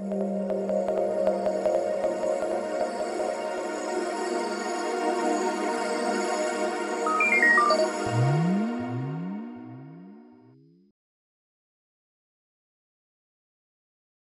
うん。